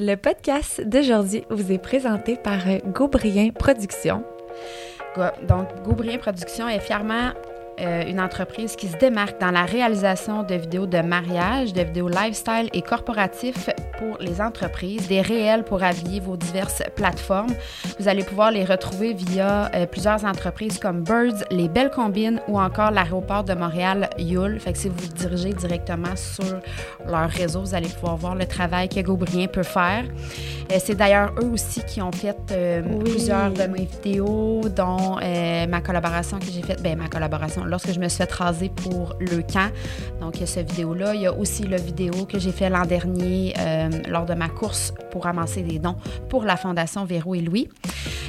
Le podcast d'aujourd'hui vous est présenté par Gaubrien Productions. Donc, Gaubrien Productions est fièrement euh, une entreprise qui se démarque dans la réalisation de vidéos de mariage, de vidéos lifestyle et corporatifs pour les entreprises, des réels pour habiller vos diverses plateformes. Vous allez pouvoir les retrouver via euh, plusieurs entreprises comme Birds, Les Belles Combines ou encore l'aéroport de Montréal, Yule. Fait que si vous vous dirigez directement sur leur réseau, vous allez pouvoir voir le travail que Gaubrien peut faire. Euh, c'est d'ailleurs eux aussi qui ont fait plusieurs de mes vidéos, dont ma collaboration que j'ai faite, ben ma collaboration, lorsque je me suis fait raser pour le camp. Donc, il y a cette vidéo-là. Il y a aussi la vidéo que j'ai fait l'an dernier euh, lors de ma course pour ramasser des dons pour la Fondation Véro et Louis.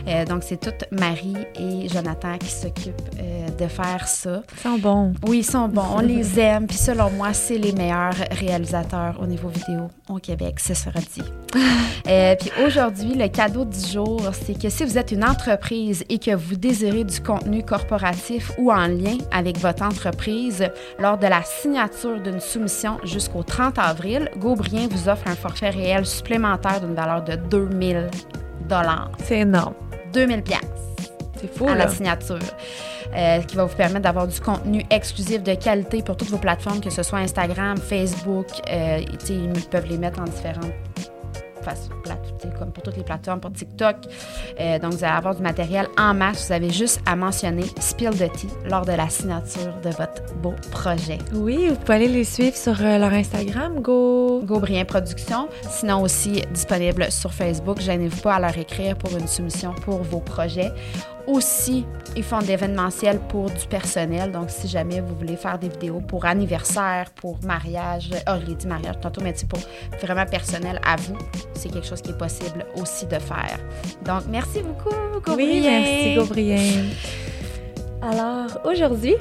Euh, donc, c'est toute Marie et Jonathan qui s'occupent euh, de faire ça. Ils sont bons. Oui, ils sont bons. On les aime. Puis selon moi, c'est les meilleurs réalisateurs au niveau vidéo au Québec, ce sera dit. puis aujourd'hui, le cadeau du jour, c'est que si vous êtes une entreprise et que vous désirez du contenu corporatif ou en lien avec votre entreprise lors de la signature d'une soumission jusqu'au 30 avril, Gaubrien vous offre un forfait réel supplémentaire d'une valeur de 2000 dollars. C'est énorme. 2000 pièces. C'est fou à là. la signature. Euh, qui va vous permettre d'avoir du contenu exclusif de qualité pour toutes vos plateformes, que ce soit Instagram, Facebook. Euh, ils peuvent les mettre en différentes comme pour toutes les plateformes, pour TikTok. Euh, donc, vous allez avoir du matériel en masse. Vous avez juste à mentionner Spill the Tea lors de la signature de votre beau projet. Oui, vous pouvez aller les suivre sur euh, leur Instagram, Go... Gaubrien Productions. Sinon, aussi disponible sur Facebook. Gênez-vous pas à leur écrire pour une soumission pour vos projets aussi, ils font de l'événementiel pour du personnel. Donc, si jamais vous voulez faire des vidéos pour anniversaire, pour mariage, oh, je l'ai dit mariage tantôt, mais pour vraiment personnel à vous, c'est quelque chose qui est possible aussi de faire. Donc, merci beaucoup, Gaubrien. Oui, merci, Gaubrien. Alors, aujourd'hui,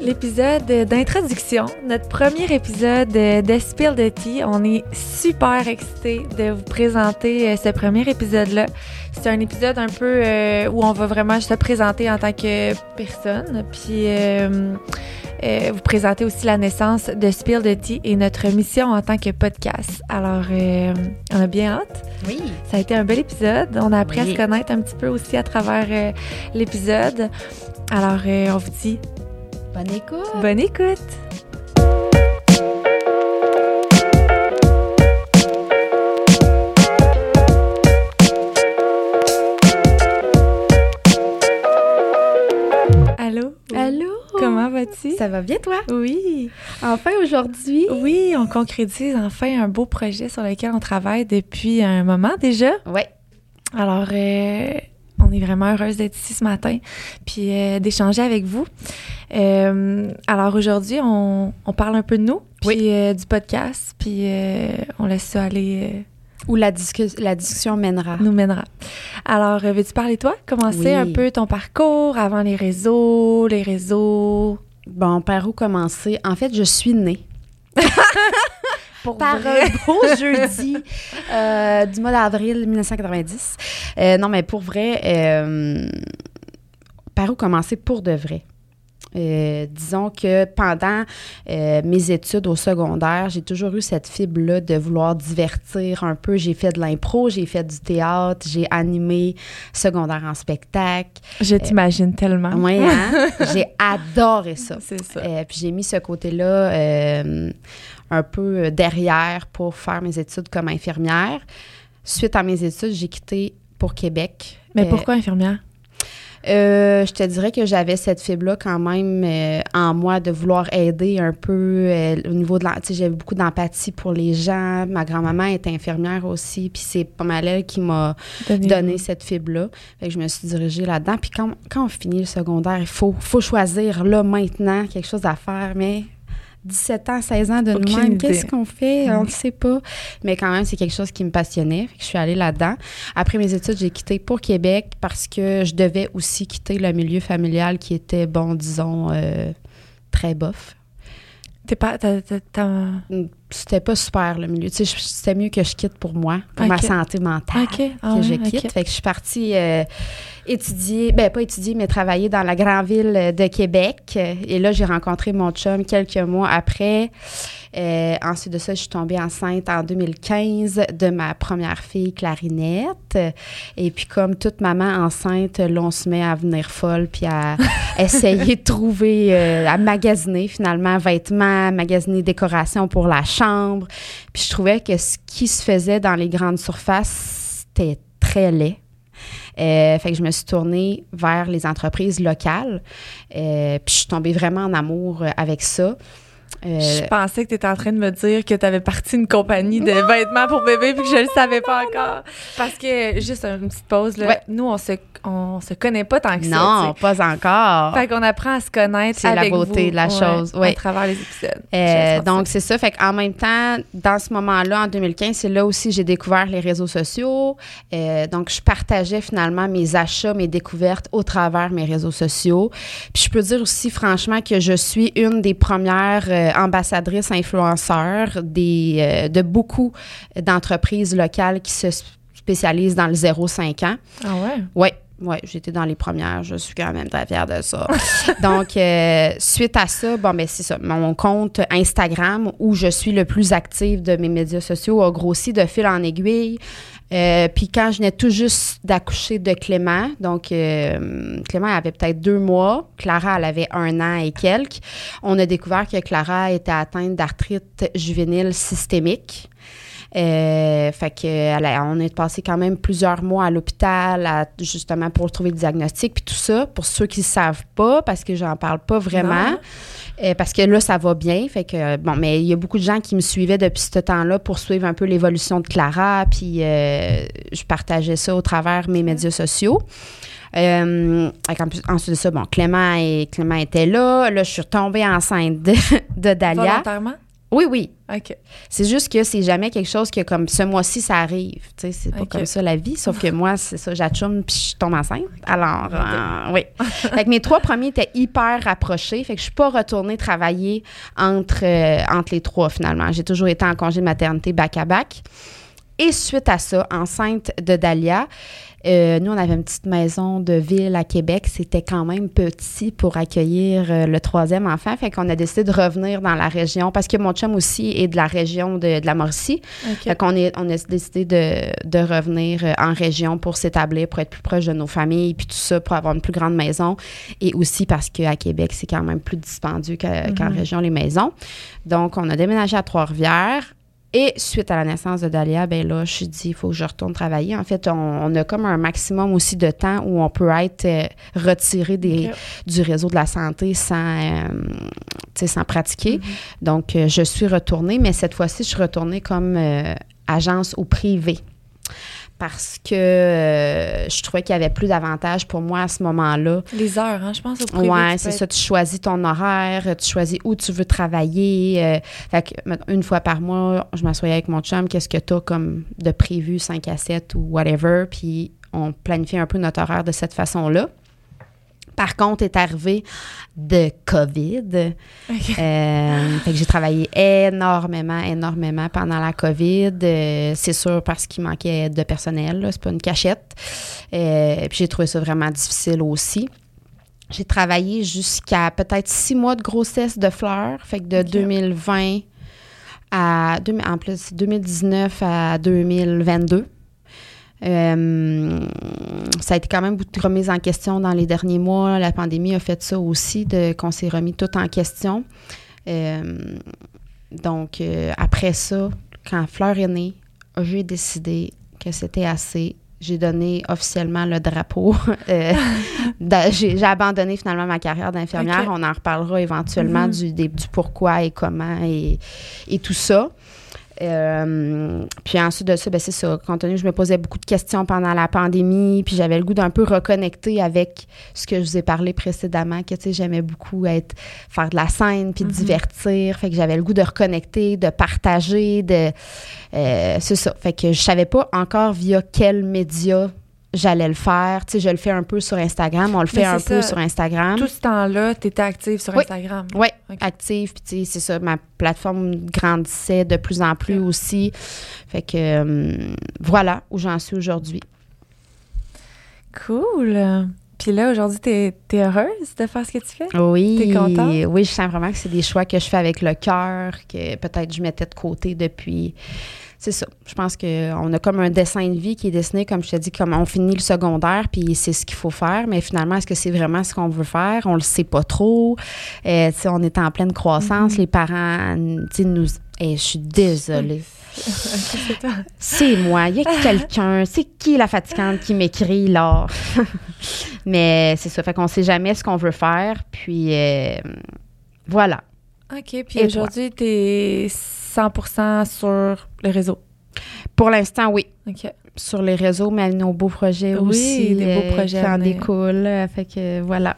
l'épisode d'introduction, notre premier épisode d'Espill de Tea. On est super excités de vous présenter euh, ce premier épisode-là. C'est un épisode un peu euh, où on va vraiment se présenter en tant que personne, puis euh, vous présenter aussi la naissance de Spill the Tea et notre mission en tant que podcast. Alors, on a bien hâte. Oui. Ça a été un bel épisode. On a appris à se connaître un petit peu aussi à travers l'épisode. Alors, on vous dit bonne écoute. Bonne écoute. Allô? Allô? Comment vas-tu? Ça va bien, toi? Oui. Enfin, aujourd'hui? Oui, on concrétise enfin un beau projet sur lequel on travaille depuis un moment déjà. Oui. Alors, euh, on est vraiment heureuse d'être ici ce matin, puis euh, d'échanger avec vous. Euh, alors aujourd'hui, on, on, parle un peu de nous, puis euh, du podcast, puis on laisse ça aller. Où la, discu la discussion mènera. Nous mènera. Alors, veux-tu parler toi? Commencer oui. un peu ton parcours avant les réseaux, les réseaux? Bon, par où commencer? En fait, je suis née. Pour par vrai? un beau jeudi euh, du mois d'avril 1990. Euh, non, mais pour vrai, euh, par où commencer pour de vrai? Euh, disons que pendant euh, mes études au secondaire, j'ai toujours eu cette fibre-là de vouloir divertir un peu. J'ai fait de l'impro, j'ai fait du théâtre, j'ai animé secondaire en spectacle. Je t'imagine tellement. Oui, hein? j'ai adoré ça. C'est ça. Euh, puis j'ai mis ce côté-là euh, un peu derrière pour faire mes études comme infirmière. Suite à mes études, j'ai quitté pour Québec. Mais pourquoi infirmière? Euh, je te dirais que j'avais cette fibre-là quand même euh, en moi de vouloir aider un peu euh, au niveau de... Sais, j'avais beaucoup d'empathie pour les gens. Ma grand-maman est infirmière aussi, puis c'est pas mal elle qui m'a Donné, donné cette fibre-là. Fait que je me suis dirigée là-dedans. Puis quand, quand on finit le secondaire, il faut, faut choisir là, maintenant, quelque chose à faire, mais... 17 ans, 16 ans de idée. qu'est-ce qu'on fait? Mm. On ne sait pas. Mais quand même, c'est quelque chose qui me passionnait. Fait que je suis allée là-dedans. Après mes études, j'ai quitté pour Québec parce que je devais aussi quitter le milieu familial qui était, bon, disons, euh, très bof. T'es pas. t'as- c'était pas super le milieu. Tu sais, c'était mieux que je quitte pour moi, pour ma santé mentale, ah que je quitte. Fait que je suis partie euh, étudier, ben pas étudier, mais travailler dans la grande ville de Québec. Et là, j'ai rencontré mon chum quelques mois après. Euh, ensuite de ça, je suis tombée enceinte en 2015 de ma première fille, Clarinette. Et puis, comme toute maman enceinte, l'on se met à venir folle puis à essayer de trouver, euh, à magasiner finalement vêtements, magasiner décorations pour la chambre. Puis, je trouvais que ce qui se faisait dans les grandes surfaces, c'était très laid. Euh, fait que je me suis tournée vers les entreprises locales. puis je suis tombée vraiment en amour avec ça. Euh, je pensais que tu étais en train de me dire que tu avais parti une compagnie de vêtements pour bébé puis que je le savais pas encore. Parce que, juste une petite pause, là, nous, on se, on se connaît pas tant que ça. Non, pas encore. Fait qu'on apprend à se connaître C'est la beauté de la chose. À travers les épisodes. Euh, donc, c'est ça. Fait qu'en même temps, dans ce moment-là, en 2015, c'est là aussi j'ai découvert les réseaux sociaux. Euh, donc, je partageais finalement mes achats, mes découvertes au travers mes réseaux sociaux. Puis, je peux dire aussi, franchement, que je suis une des premières ambassadrice influenceur des, euh, de beaucoup d'entreprises locales qui se spécialisent dans le 0-5 ans. Ah ouais? Oui. Oui, j'étais dans les premières. Je suis quand même très fière de ça. Donc, euh, suite à ça, bon, ben c'est ça. Mon compte Instagram, où je suis le plus active de mes médias sociaux, a grossi de fil en aiguille. Euh, puis quand je venais tout juste d'accoucher de Clément, donc euh, Clément avait peut-être deux mois, Clara elle avait un an et quelques, on a découvert que Clara était atteinte d'arthrite juvénile systémique. Euh, fait que on est passé quand même plusieurs mois à l'hôpital justement pour trouver le diagnostic puis tout ça pour ceux qui ne savent pas parce que j'en parle pas vraiment. Euh, parce que là, ça va bien. Fait que, bon, mais il y a beaucoup de gens qui me suivaient depuis ce temps-là pour suivre un peu l'évolution de Clara. Puis euh, je partageais ça au travers mes médias sociaux. Euh, ensuite de ça, bon, Clément, et, Clément était là. Là, je suis tombée enceinte de, de Dalia. Volontairement? Oui, oui. OK. C'est juste que c'est jamais quelque chose que, comme ce mois-ci, ça arrive. Tu sais, c'est pas comme ça la vie. Sauf que moi, c'est ça, j'atchume puis je tombe enceinte. Alors, euh, oui. fait que mes trois premiers étaient hyper rapprochés. Fait que je suis pas retournée travailler entre, euh, entre les trois, finalement. J'ai toujours été en congé de maternité back-à-back. Et suite à ça, enceinte de Dahlia, euh, nous, on avait une petite maison de ville à Québec. C'était quand même petit pour accueillir euh, le troisième enfant. Fait qu'on a décidé de revenir dans la région parce que mon chum aussi est de la région de, la Mauricie. Fait qu'on est, on a décidé de, revenir euh, en région pour s'établir, pour être plus proche de nos familles, puis tout ça, pour avoir une plus grande maison. Et aussi parce qu'à Québec, c'est quand même plus dispendieux qu'en mm-hmm. région, les maisons. Donc, on a déménagé à Trois-Rivières. Et suite à la naissance de Dalia, ben là, je suis dit, il faut que je retourne travailler. En fait, on, a comme un maximum aussi de temps où on peut être euh, retiré des, du réseau de la santé sans, euh, sans pratiquer. Mm-hmm. Donc, euh, je suis retournée, mais cette fois-ci, je suis retournée comme agence au privé parce que euh, je trouvais qu'il y avait plus d'avantages pour moi à ce moment-là. Les heures, hein, je pense. Oui, c'est ça. Tu choisis ton horaire, tu choisis où tu veux travailler. Euh, fait que, une fois par mois, je m'assoyais avec mon chum, qu'est-ce que tu as comme de prévu, 5 à 7 ou whatever, puis on planifiait un peu notre horaire de cette façon-là. Par contre, est arrivé de COVID. Euh, fait que j'ai travaillé énormément, énormément pendant la COVID. Euh, c'est sûr parce qu'il manquait de personnel, c'est pas une cachette. Euh, puis j'ai trouvé ça vraiment difficile aussi. J'ai travaillé jusqu'à peut-être six mois de grossesse de fleurs, fait que de 2020 à en plus 2019 à 2022. Euh, ça a été quand même beaucoup de remise en question dans les derniers mois. La pandémie a fait ça aussi, de, qu'on s'est remis tout en question. Euh, donc, euh, après ça, quand Fleur est née, j'ai décidé que c'était assez. J'ai donné officiellement le drapeau. j'ai, abandonné finalement ma carrière d'infirmière. On en reparlera éventuellement mm-hmm. du, du, pourquoi et comment et, et tout ça. Euh, puis ensuite de ça, ben c'est ça. Compte tenu je me posais beaucoup de questions pendant la pandémie, puis j'avais le goût d'un peu reconnecter avec ce que je vous ai parlé précédemment, que tu sais, j'aimais beaucoup être, faire de la scène, puis mm-hmm. divertir. Fait que j'avais le goût de reconnecter, de partager, de. Euh, c'est ça. Fait que je savais pas encore via quel média j'allais le faire. Tu sais, je le fais un peu sur Instagram. On le fait un peu sur Instagram. Tout ce temps-là, tu étais active sur Instagram. Oui, active. Puis, tu sais, c'est ça, ma plateforme grandissait de plus en plus aussi. Fait que euh, voilà où j'en suis aujourd'hui. Cool. Puis là, aujourd'hui, tu es, heureuse de faire ce que tu fais? Oui. T'es contente? Oui, je sens vraiment que c'est des choix que je fais avec le cœur, que peut-être je mettais de côté depuis. C'est ça. Je pense qu'on a comme un dessin de vie qui est dessiné, comme je te dis, comme on finit le secondaire, puis c'est ce qu'il faut faire. Mais finalement, est-ce que c'est vraiment ce qu'on veut faire? On le sait pas trop. Euh, on est en pleine croissance. Mm-hmm. Les parents, nous. et je suis désolée. c'est moi. Il y a quelqu'un. C'est qui la fatigante qui m'écrit là? Mais c'est ça. Fait qu'on sait jamais ce qu'on veut faire. Puis euh, voilà. OK. Puis aujourd'hui, tu es 100% sur le réseau. Pour l'instant, oui. OK. Sur les réseaux, mais nos beaux projets aussi. Oui, des beaux euh, projets. Qui en découlent. Fait que voilà.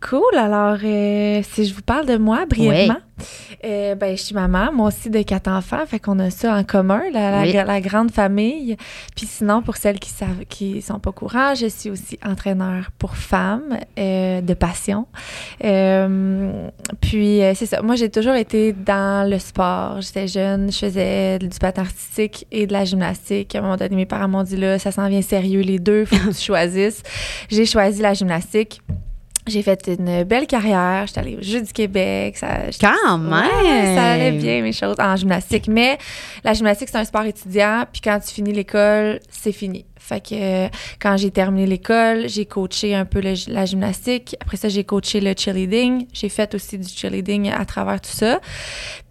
Cool. Alors, euh, si je vous parle de moi brièvement, euh, ben, je suis maman, moi aussi de quatre enfants, fait qu'on a ça en commun, la, la, grande famille. Puis sinon, pour celles qui savent, qui sont pas au courant, je suis aussi entraîneur pour femmes euh, de passion. puis c'est ça. Moi, j'ai toujours été dans le sport. J'étais jeune, je faisais du patin artistique et de la gymnastique. À un moment donné, mes parents m'ont dit là, ça s'en vient sérieux les deux, faut que tu choisisses. J'ai choisi la gymnastique. J'ai fait une belle carrière. J'étais allée au Jeux du Québec. Ça, quand même! ça allait bien, mes choses, en gymnastique. Mais la gymnastique, c'est un sport étudiant. Puis quand tu finis l'école, c'est fini. Fait que quand j'ai terminé l'école, j'ai coaché un peu la gymnastique. Après ça, j'ai coaché le cheerleading. J'ai fait aussi du cheerleading à travers tout ça.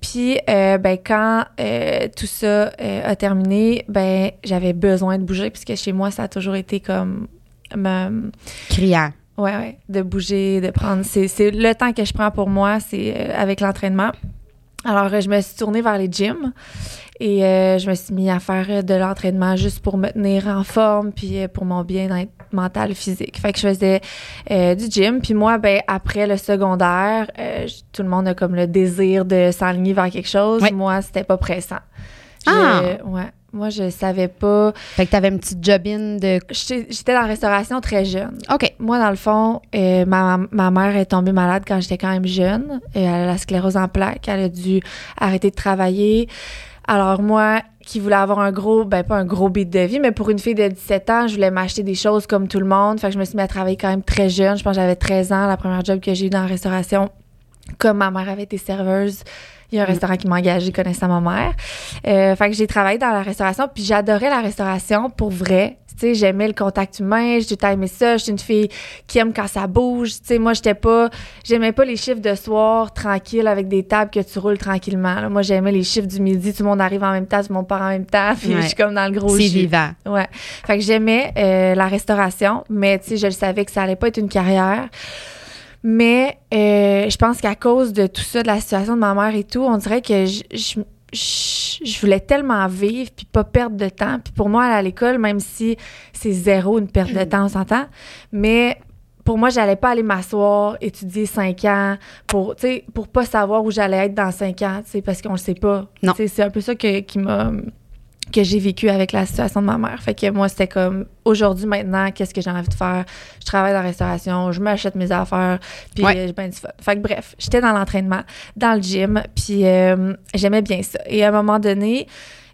Puis, euh, ben, quand euh, tout ça euh, a terminé, ben, j'avais besoin de bouger puisque chez moi, ça a toujours été comme... Criant. Oui, oui. De bouger, de prendre. C'est le temps que je prends pour moi, c'est euh, avec l'entraînement. Alors, euh, je me suis tournée vers les gyms et euh, je me suis mis à faire de l'entraînement juste pour me tenir en forme puis pour mon bien-être mental physique. Fait que je faisais du gym. Puis moi, ben après le secondaire, tout le monde a comme le désir de s'aligner vers quelque chose. Moi, c'était pas pressant. Ah! Ouais. Moi, je savais pas. Fait que t'avais une petite jobine de. J'étais dans la restauration très jeune. OK. Moi, dans le fond, euh, ma, ma, mère est tombée malade quand j'étais quand même jeune. Euh, elle a la sclérose en plaques. Elle a dû arrêter de travailler. Alors, moi, qui voulais avoir un gros, ben pas un gros beat de vie, mais pour une fille de 17 ans, je voulais m'acheter des choses comme tout le monde. Fait que je me suis mis à travailler quand même très jeune. Je pense que j'avais 13 ans, la première job que j'ai eu dans la restauration. Comme ma mère avait été serveuse, il y a un mm. restaurant qui m'a engagé connaissant ma mère. Euh, fait que j'ai travaillé dans la restauration, puis j'adorais la restauration pour vrai. Tu sais, j'aimais le contact humain, j'ai aimé ça. J'étais une fille qui aime quand ça bouge. Tu sais, moi, j'étais pas, j'aimais pas les chiffres de soir tranquille avec des tables que tu roules tranquillement. Moi, j'aimais les chiffres du midi, tout le monde arrive en même temps, tout le monde part en même temps, puis je suis comme dans le gros C'est vivant. Ouais. Fait que j'aimais euh, la restauration, mais tu sais, je le savais que ça allait pas être une carrière. Mais euh, je pense qu'à cause de tout ça, de la situation de ma mère et tout, on dirait que je, je, voulais tellement vivre puis pas perdre de temps. Puis pour moi, aller à l'école, même si c'est zéro une perte de temps, on s'entend, mais pour moi, j'allais pas aller m'asseoir, étudier cinq ans pour, pour pas savoir où j'allais être dans cinq ans, parce qu'on le sait pas. Non. C'est un peu ça que, qui m'a que j'ai vécu avec la situation de ma mère. Fait que moi, c'était comme aujourd'hui, maintenant, qu'est-ce que j'ai envie de faire? Je travaille dans la restauration, je m'achète mes affaires, puis j'ai bien du fun. Fait que bref, j'étais dans l'entraînement, dans le gym, puis euh, j'aimais bien ça. Et à un moment donné,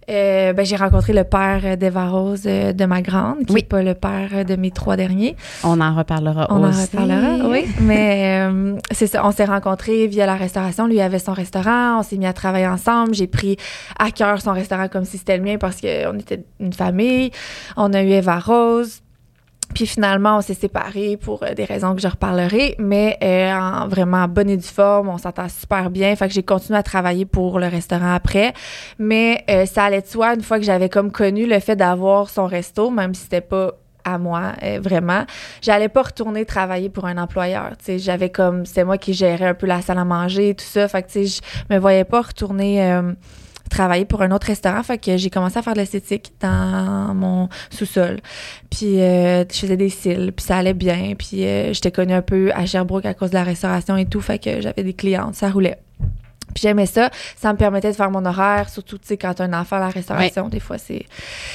euh, ben, j'ai rencontré le père d'Eva Rose euh, de ma grande, qui n'est pas le père de mes trois derniers. On en reparlera on aussi. On en reparlera, oui. Mais euh, c'est ça, on s'est rencontrés via la restauration. Lui avait son restaurant, on s'est mis à travailler ensemble. J'ai pris à cœur son restaurant comme si c'était le mien parce qu'on était une famille. On a eu Eva Rose. Puis finalement, on s'est séparés pour euh, des raisons que je reparlerai, mais euh, en vraiment bonne et due forme, on s'entend super bien. Fait que j'ai continué à travailler pour le restaurant après. Mais euh, ça allait de soi, une fois que j'avais comme connu le fait d'avoir son resto, même si c'était pas à moi vraiment j'allais pas retourner travailler pour un employeur j'avais comme c'est moi qui gérais un peu la salle à manger et tout ça fait que tu sais je me voyais pas retourner travailler pour un autre restaurant. Fait que j'ai commencé à faire de l'esthétique dans mon sous-sol. Puis euh, je faisais des cils, puis ça allait bien. Puis euh, j'étais connue un peu à Sherbrooke à cause de la restauration et tout. Fait que j'avais des clientes, ça roulait. Puis j'aimais ça. Ça me permettait de faire mon horaire, surtout, tu sais, quand t'as un enfant à la restauration, des fois, c'est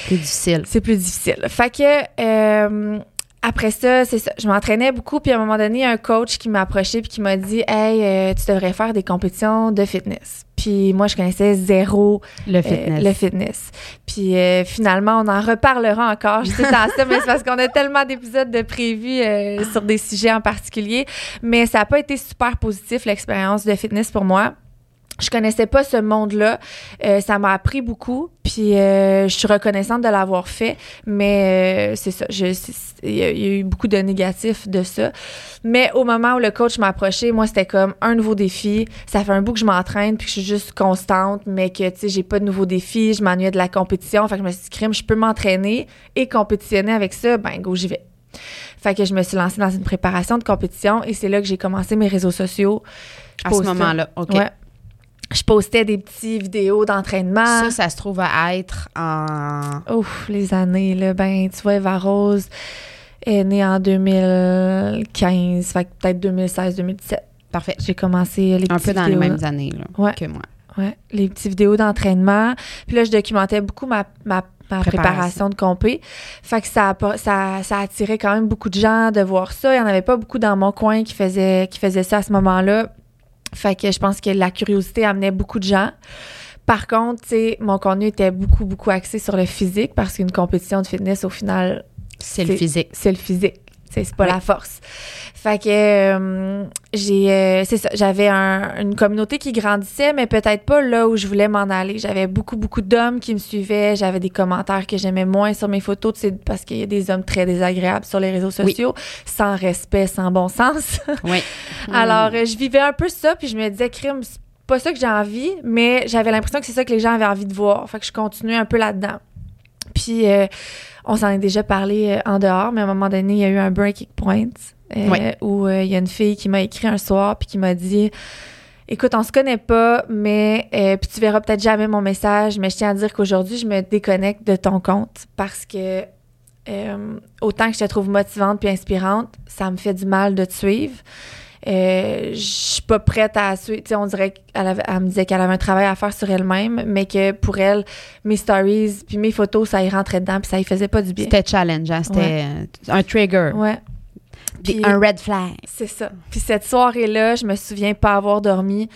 Plus difficile. c'est plus difficile. Fait que euh, après ça, c'est ça. Je m'entraînais beaucoup, puis à un moment donné, il y a un coach qui m'a approché puis qui m'a dit Hey, euh, tu devrais faire des compétitions de fitness. Puis moi, je connaissais zéro Le euh, fitness. le fitness. Puis euh, finalement, on en reparlera encore. Je sais dans ça, mais c'est parce qu'on a tellement d'épisodes de prévus euh, sur des sujets en particulier. Mais ça n'a pas été super positif, l'expérience de fitness pour moi. Je connaissais pas ce monde-là. Euh, ça m'a appris beaucoup. Puis euh, je suis reconnaissante de l'avoir fait. Mais euh, c'est ça. Il y, a- il y a eu beaucoup de négatifs de ça. Mais au moment où le coach m'a approché, moi, c'était comme un nouveau défi. Ça fait un bout que je m'entraîne puis que je suis juste constante, mais que, tu sais, j'ai pas de nouveaux défis. Je m'ennuyais de la compétition. Fait que je me suis dit, crime, je peux m'entraîner et compétitionner avec ça. Ben, go, j'y vais. Fait que je me suis lancée dans une préparation de compétition et c'est là que j'ai commencé mes réseaux sociaux. Je à ce moment-là. OK. Ouais. Je postais des petites vidéos d'entraînement. Ça, ça se trouve à être en. Ouf, les années, là. Ben, tu vois, Eva Rose est née en 2015, fait que peut-être 2016-2017. Parfait. J'ai commencé les Un peu dans les mêmes années là, Ouais. que moi. Ouais, les petites vidéos d'entraînement. Puis là, je documentais beaucoup ma, ma, ma Préparation. préparation de compé. Fait que ça, ça, ça attirait quand même beaucoup de gens de voir ça. Il n'y en avait pas beaucoup dans mon coin qui faisaient, qui faisaient ça à ce moment-là. Fait que je pense que la curiosité amenait beaucoup de gens. Par contre, tu sais, mon contenu était beaucoup, beaucoup axé sur le physique parce qu'une compétition de fitness, au final, C'est le physique. c'est le physique. C'est pas Ouais. la force. Fait que euh, j'ai euh, c'est ça, j'avais un- une communauté qui grandissait mais peut-être pas là où je voulais m'en aller. J'avais beaucoup beaucoup d'hommes qui me suivaient, j'avais des commentaires que j'aimais moins sur mes photos, sais, parce qu'il y a des hommes très désagréables sur les réseaux Oui. sociaux, sans respect, sans bon sens. Oui. Alors euh, je vivais un peu ça puis je me disais crime, c'est pas ça que j'ai envie, mais j'avais l'impression que c'est ça que les gens avaient envie de voir. Fait que je continuais un peu là-dedans. Puis euh, on s'en est déjà parlé euh, en dehors, mais à un moment donné, il y a eu un breaking point euh, où euh, il y a une fille qui m'a écrit un soir puis qui m'a dit Écoute, on se connaît pas, mais euh, puis tu verras peut-être jamais mon message, mais je tiens à dire qu'aujourd'hui, je me déconnecte de ton compte parce que euh, autant que je te trouve motivante puis inspirante, ça me fait du mal de te suivre. Euh, je suis pas prête à suivre. Tu sais, on dirait qu'elle avait- elle me disait qu'elle avait un travail à faire sur elle-même, mais que pour elle, mes stories puis mes photos, ça y rentrait dedans puis ça y faisait pas du bien. C'était challengeant. C'était euh, un trigger. Ouais. Puis- un red flag. C'est ça. Puis cette soirée-là, je me souviens pas avoir dormi.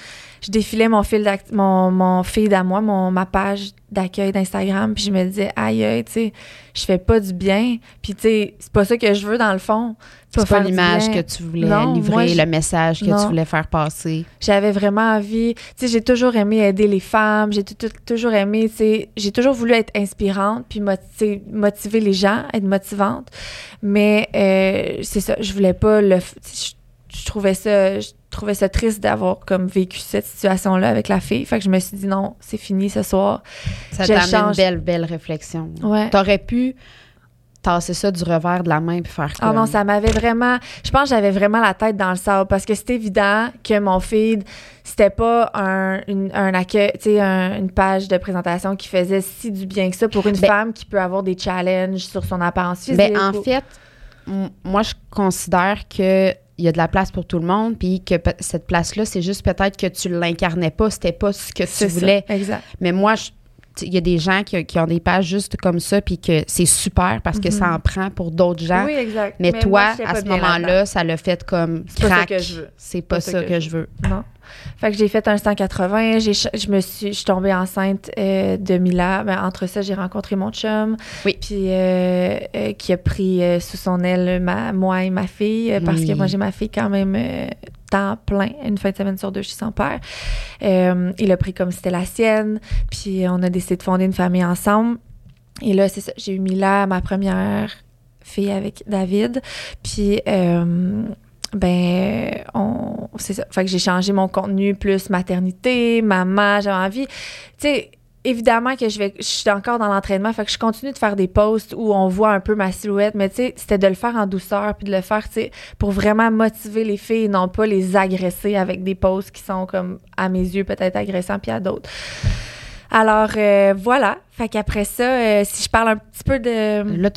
Je défilais mon fil mon, mon feed à moi, mon, ma page d'accueil d'Instagram, puis je me disais, aïe, aïe, tu sais, je fais pas du bien. Puis, tu sais, c'est pas ça que je veux dans le fond. C'est pas l'image que tu voulais Non, livrer, moi, je- le message que Non. tu voulais faire passer. J'avais vraiment envie. Tu sais, j'ai toujours aimé aider les femmes. J'ai toujours aimé, tu sais, j'ai toujours voulu être inspirante puis motiver les gens, être motivante. Mais euh, c'est ça, je voulais pas le. Je, je trouvais ça, je trouvais ça triste d'avoir comme vécu cette situation-là avec la fille. Fait que je me suis dit non, c'est fini ce soir. Ça t'a une belle, belle réflexion. Ouais. T'aurais pu tasser ça du revers de la main puis faire Ah comme... non, ça m'avait vraiment. Je pense que j'avais vraiment la tête dans le sable parce que c'est évident que mon feed, c'était pas un, une, un accueil, tu sais, un- une page de présentation qui faisait si du bien que ça pour une Ben- femme qui peut avoir des challenges sur son apparence physique. Ben, en ou- fait, moi, je considère que il y a de la place pour tout le monde, puis que cette place-là, c'est juste peut-être que tu l'incarnais pas, c'était pas ce que tu ça, voulais. Exact. Mais moi, il y a des gens qui, qui ont des pages juste comme ça, puis que c'est super parce que Mhm. ça en prend pour d'autres gens. Oui, exact. Mais, toi, à ce moment-là, ça l'a fait comme C'est pas ça crack. que je veux. C'est pas, ça que, je veux. Non. Fait que j'ai fait un 180. J'ai, ch- je me suis, je suis tombée enceinte euh, de Mila. Ben, entre ça, j'ai rencontré mon chum. Oui. Puis euh, euh, qui a pris sous son aile ma, moi et ma fille parce Oui. que moi j'ai ma fille quand même temps plein, une fin de semaine sur deux chez son père. Euh, il a pris comme si c'était la sienne. Puis on a décidé de fonder une famille ensemble. Et là, c'est ça. J'ai eu Mila, ma première fille avec David. Puis euh, ben on c'est ça. Fait que j'ai changé mon contenu plus maternité maman j'avais envie. Tu sais évidemment que je vais je suis encore dans l'entraînement fait que je continue de faire des posts où on voit un peu ma silhouette mais tu sais c'était de le faire en douceur puis de le faire tu sais pour vraiment motiver les filles et non pas les agresser avec des posts qui sont comme à mes yeux peut-être agressants puis à d'autres. Alors euh, voilà. Fait qu'après ça euh, si je parle un petit peu de Là,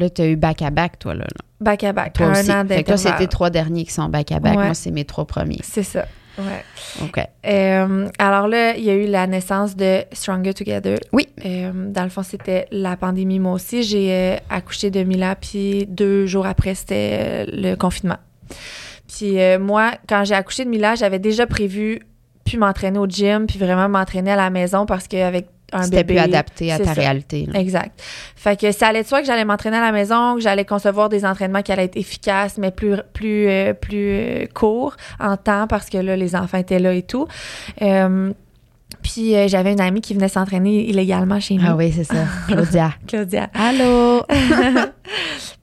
là, t'as eu back-à-back, toi, là. back à back Toi un aussi. an Fait que là, tes trois derniers qui sont back-à-back. Ouais. Moi, c'est mes trois premiers. C'est ça. Ouais. OK. Euh, alors là, il y a eu la naissance de Stronger Together. Oui. Euh, dans le fond, c'était la pandémie. Moi aussi, j'ai euh, accouché de Mila, puis deux jours après, c'était le confinement. Puis moi, quand j'ai accouché de Mila, j'avais déjà prévu puis m'entraîner au gym, puis vraiment m'entraîner à la maison parce qu'avec un C'était bébé... plus adapté à ta ça. réalité. là. Exact. Fait que ça allait de soi que j'allais m'entraîner à la maison, que j'allais concevoir des entraînements qui allaient être efficaces, mais plus plus euh, plus euh, courts en temps parce que là les enfants étaient là et tout. Euh, puis euh, j'avais une amie qui venait s'entraîner illégalement chez nous, Ah oui, c'est ça. Claudia. Claudia. Allô?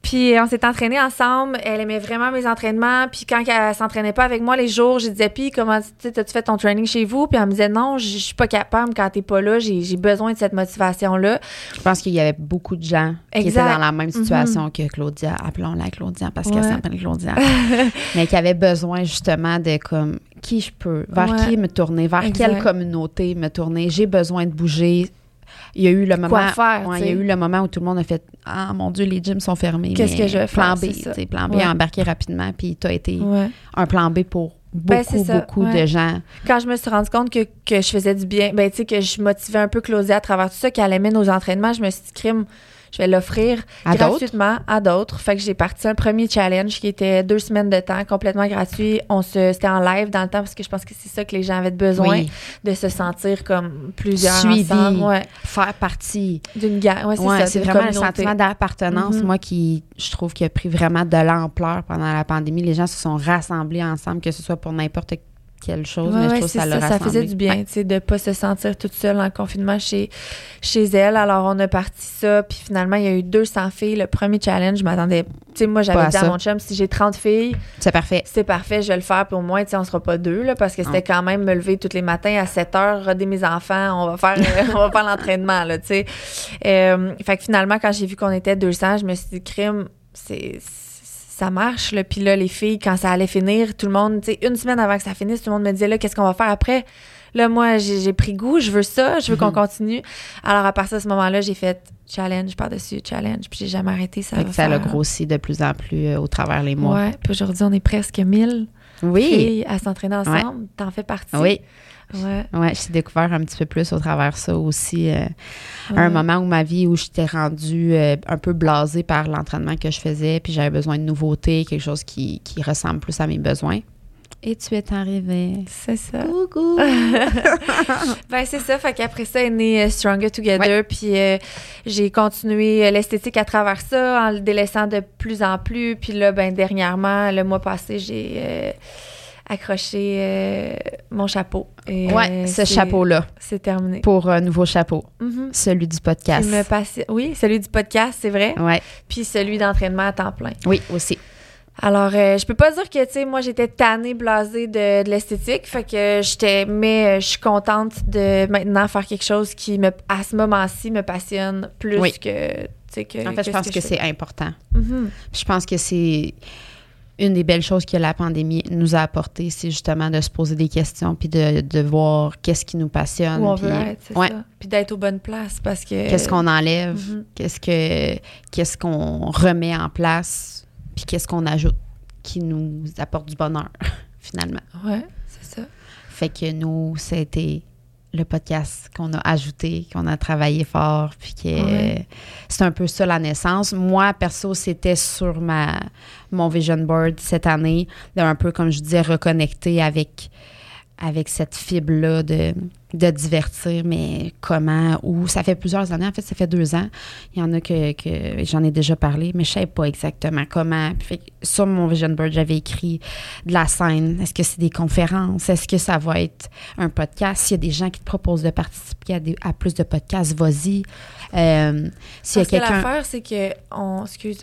Puis on s'est entraînés ensemble. Elle aimait vraiment mes entraînements. Puis quand elle s'entraînait pas avec moi les jours, je disais puis comment tu sais, t'as-tu fait ton training chez vous? Puis elle me disait non, je suis pas capable quand t'es pas là. J'ai besoin de cette motivation là. Je pense qu'il y avait beaucoup de gens qui étaient dans la même situation que Claudia. Appelons-la Claudia parce qu'elle s'appelle Claudia. Mais qui avaient besoin justement de comme qui je peux, vers Ouais. qui me tourner, vers Exact. quelle communauté me tourner? J'ai besoin de bouger. Il y a eu le moment. Quoi faire, Ouais, tu il y a eu le moment où tout le monde a fait Ah mon Dieu, les gyms sont fermés. Qu'est-ce que je vais Plan B, plan B Ouais. embarqué rapidement. Puis tu as été Ouais. un plan B pour Ben, beaucoup, beaucoup ouais. de gens. Quand je me suis rendu compte que, que je faisais du bien, ben tu sais que je motivais un peu Claudia à travers tout ça, qu'elle aimait nos entraînements, je me suis dit crime, je vais l'offrir gratuitement à d'autres. Fait que j'ai parti un premier challenge qui était deux semaines de temps, complètement gratuit. On se, c'était en live dans le temps parce que je pense que c'est ça que les gens avaient besoin Oui. de se sentir comme plusieurs ensemble, ouais, Faire partie. d'une gang. Ouais, c'est Ouais, ça, c'est vraiment communauté. sentiment d'appartenance, Mhm. moi, qui, je trouve, qui a pris vraiment de l'ampleur pendant la pandémie. Les gens se sont rassemblés ensemble, que ce soit pour n'importe quelle chose, Ouais, mais je trouve ça l'a ça, ça faisait du bien, tu sais, de pas se sentir toute seule en confinement chez, chez elle. Alors, on a parti ça, puis finalement, il y a eu 200 filles. Le premier challenge, je m'attendais... Tu sais, moi, j'avais à dit à ça. mon chum, si j'ai 30 filles, C'est parfait. c'est parfait, je vais le faire, puis au moins, tu sais, on sera pas deux, là, parce que c'était quand même me lever tous les matins à 7 heures, roder mes enfants, on va faire, on va faire l'entraînement, là, tu sais. Euh, fait que finalement, quand j'ai vu qu'on était 200, je me suis dit, crime, c'est ça marche là. Puis là les filles quand ça allait finir tout le monde tu sais une semaine avant que ça finisse tout le monde me disait là qu'est-ce qu'on va faire après? Là moi j'ai pris goût je veux ça je veux qu'on continue. Alors à partir de ce moment-là j'ai fait challenge par dessus challenge puis j'ai jamais arrêté ça Fait ça faire- grossi de plus en plus euh, au travers les mois. ouais puis aujourd'hui on est presque 1000 Oui. filles à s'entraîner ensemble. T'en fais partie. Oui. Ouais Ouais, je t'ai découvert un petit peu plus au travers ça aussi. euh, Ouais. Un moment où ma vie où j'étais rendue euh, un peu blasée par l'entraînement que je faisais, puis j'avais besoin de nouveautés, quelque chose qui, qui ressemble plus à mes besoins. Et tu es arrivée. c'est ça Coucou! Ben c'est ça, fait qu'après ça est né euh, Stronger Together, puis euh, j'ai continué euh, l'esthétique à travers ça en le délaissant de plus en plus, puis là ben dernièrement le mois passé j'ai euh, accroché euh, mon chapeau. Et, ouais, euh, ce chapeau-là c'est terminé. pour un nouveau chapeau, Mhm. celui du podcast. me Oui, celui du podcast, c'est vrai, Ouais, puis celui d'entraînement à temps plein. oui, aussi. Alors, euh, je peux pas dire que, tu sais, moi, j'étais tannée, blasée de, de l'esthétique. Fait que j'étais, mais euh, je suis contente de maintenant faire quelque chose qui, me, à ce moment-ci, me passionne plus Oui. que, tu sais, que. En fait, je pense que, c'est important. Mhm. Je pense que c'est une des belles choses que la pandémie nous a apporté, c'est justement de se poser des questions puis de, de voir qu'est-ce qui nous passionne. Où on puis veut être, c'est ouais. ça. Puis d'être aux bonnes places parce que. Qu'est-ce qu'on enlève, Mhm. qu'est-ce que qu'est-ce qu'on remet en place, puis qu'est-ce qu'on ajoute qui nous apporte du bonheur finalement. Ouais, c'est ça. Fait que nous, c'était le podcast qu'on a ajouté, qu'on a travaillé fort, puis que Ouais. c'est un peu ça la naissance. Moi, perso, c'était sur ma mon vision board cette année, de un peu, comme je disais, reconnecter avec avec cette fibre-là de, de divertir, mais comment, où. Ça fait plusieurs années, en fait, ça fait deux ans. Il y en a que, que j'en ai déjà parlé, mais je ne savais pas exactement comment. Puis sur mon vision board, j'avais écrit de la scène. Est-ce que c'est des conférences? Est-ce que ça va être un podcast? S'il y a des gens qui te proposent de participer à, des- à plus de podcasts, vas-y. Euh, S'il y a Parce que quelqu'un... l'affaire, c'est que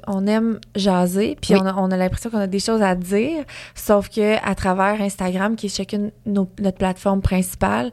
on, aime jaser, puis Oui. on a, on a l'impression qu'on a des choses à dire, sauf que à travers Instagram, qui est chacune nos- notre plateforme principale,